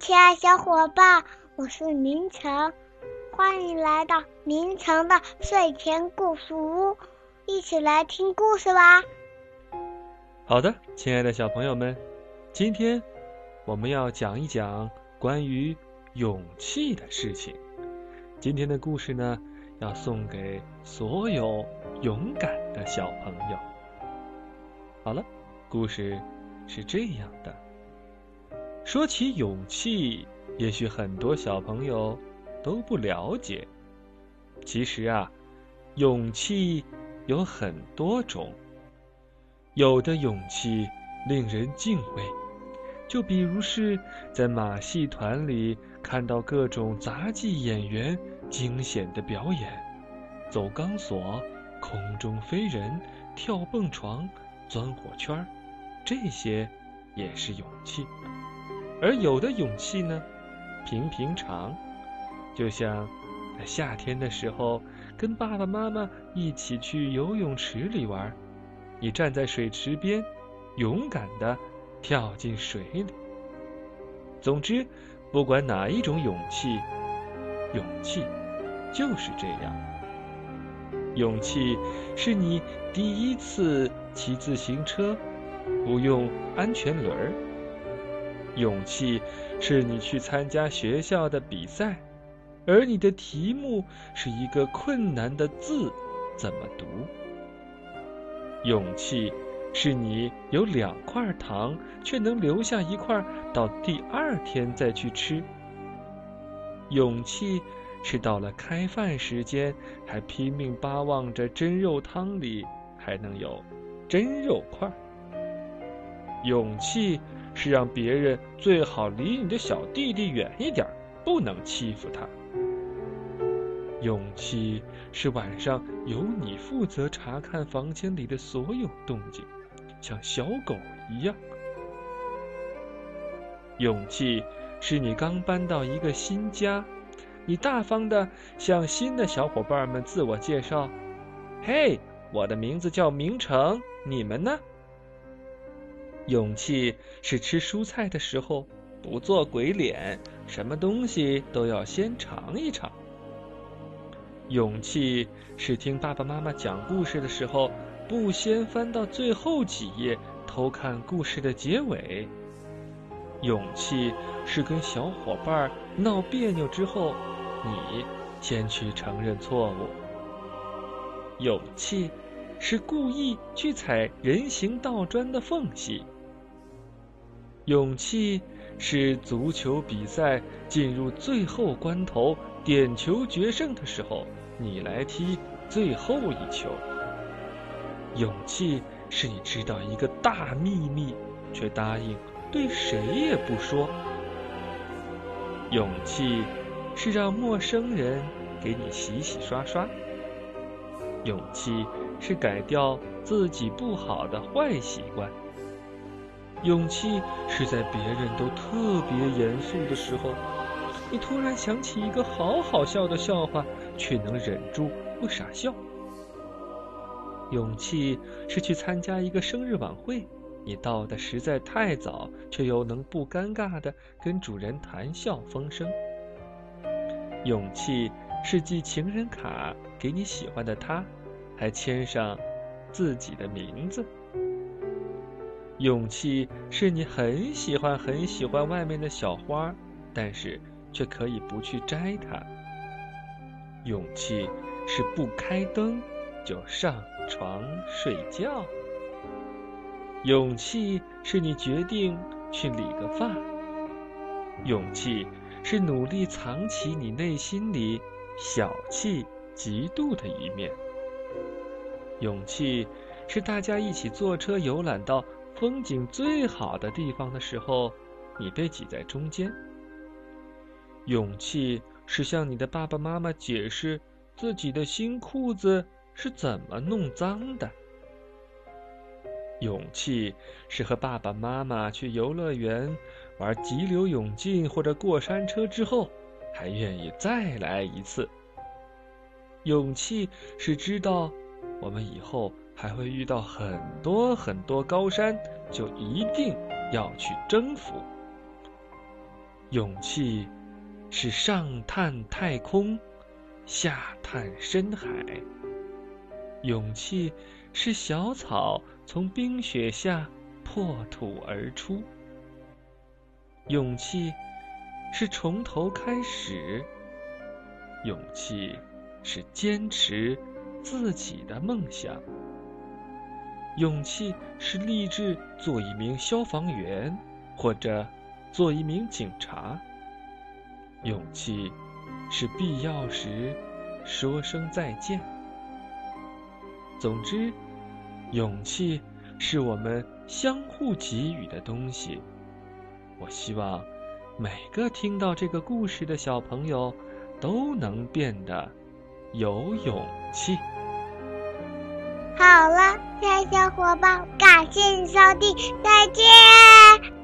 亲爱小伙伴，我是明成，欢迎来到明成的睡前故事屋，一起来听故事吧。好的，亲爱的小朋友们，今天我们要讲一讲关于勇气的事情。今天的故事呢，要送给所有勇敢的小朋友。好了，故事是这样的。说起勇气，也许很多小朋友都不了解。其实啊，勇气有很多种。有的勇气令人敬畏，就比如是在马戏团里看到各种杂技演员惊险的表演，走钢索、空中飞人、跳蹦床、钻火圈儿这些也是勇气。而有的勇气呢，平平常，就像在夏天的时候，跟爸爸妈妈一起去游泳池里玩，你站在水池边，勇敢的跳进水里。总之，不管哪一种勇气，勇气就是这样。勇气是你第一次骑自行车，不用安全轮儿。勇气是你去参加学校的比赛，而你的题目是一个困难的字，怎么读？勇气是你有两块糖，却能留下一块到第二天再去吃。勇气是到了开饭时间，还拼命巴望着蒸肉汤里还能有蒸肉块。勇气。是让别人最好离你的小弟弟远一点，不能欺负他。勇气是晚上由你负责查看房间里的所有动静，像小狗一样。勇气是你刚搬到一个新家，你大方的向新的小伙伴们自我介绍：“嘿，我的名字叫明成，你们呢？”勇气是吃蔬菜的时候不做鬼脸，什么东西都要先尝一尝。勇气是听爸爸妈妈讲故事的时候，不先翻到最后几页偷看故事的结尾。勇气是跟小伙伴闹别扭之后，你先去承认错误。勇气。是故意去踩人行道砖的缝隙。勇气是足球比赛进入最后关头，点球决胜的时候，你来踢最后一球。勇气是你知道一个大秘密，却答应对谁也不说。勇气是让陌生人给你洗洗刷刷。勇气。是改掉自己不好的坏习惯。勇气是在别人都特别严肃的时候，你突然想起一个好好笑的笑话，却能忍住不傻笑。勇气是去参加一个生日晚会，你到的实在太早，却又能不尴尬的跟主人谈笑风生。勇气是寄情人卡给你喜欢的他。还签上自己的名字。勇气是你很喜欢很喜欢外面的小花，但是却可以不去摘它。勇气是不开灯就上床睡觉。勇气是你决定去理个发。勇气是努力藏起你内心里小气、嫉妒的一面。勇气是大家一起坐车游览到风景最好的地方的时候，你被挤在中间。勇气是向你的爸爸妈妈解释自己的新裤子是怎么弄脏的。勇气是和爸爸妈妈去游乐园玩急流勇进或者过山车之后，还愿意再来一次。勇气是知道。我们以后还会遇到很多很多高山，就一定要去征服。勇气是上探太空，下探深海。勇气是小草从冰雪下破土而出。勇气是从头开始。勇气是坚持自己的梦想。勇气是立志做一名消防员，或者做一名警察。勇气是必要时说声再见。总之，勇气是我们相互给予的东西。我希望每个听到这个故事的小朋友都能变得有勇气。好了，小伙伴，感谢你收听，再见。